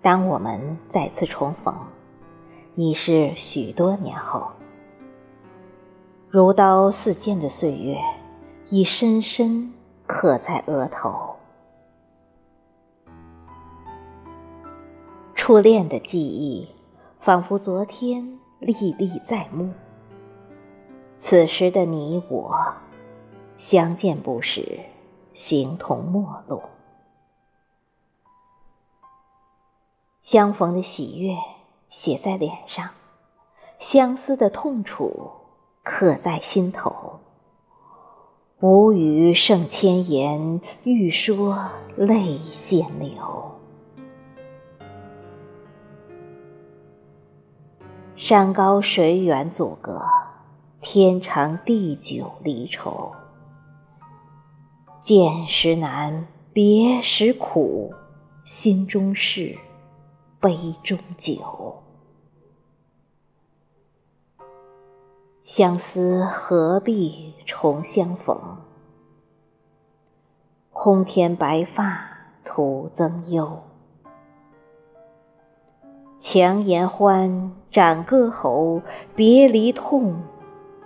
当我们再次重逢，已是许多年后。如刀似剑的岁月，已深深刻在额头。初恋的记忆，仿佛昨天历历在目。此时的你我，相见不识，形同陌路。相逢的喜悦写在脸上，相思的痛楚刻在心头。无语胜千言，欲说泪先流。山高水远阻隔，天长地久离愁。见时难，别时苦，心中事。杯中酒，相思何必重相逢？空添白发徒增忧。强颜欢，斩歌喉，别离痛，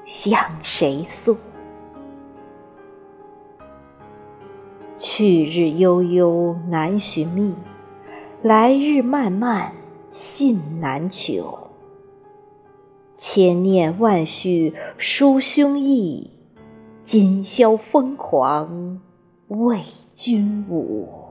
向谁诉？去日悠悠，难寻觅。来日漫漫，信难求。千念万绪抒胸臆，今宵疯狂为君舞。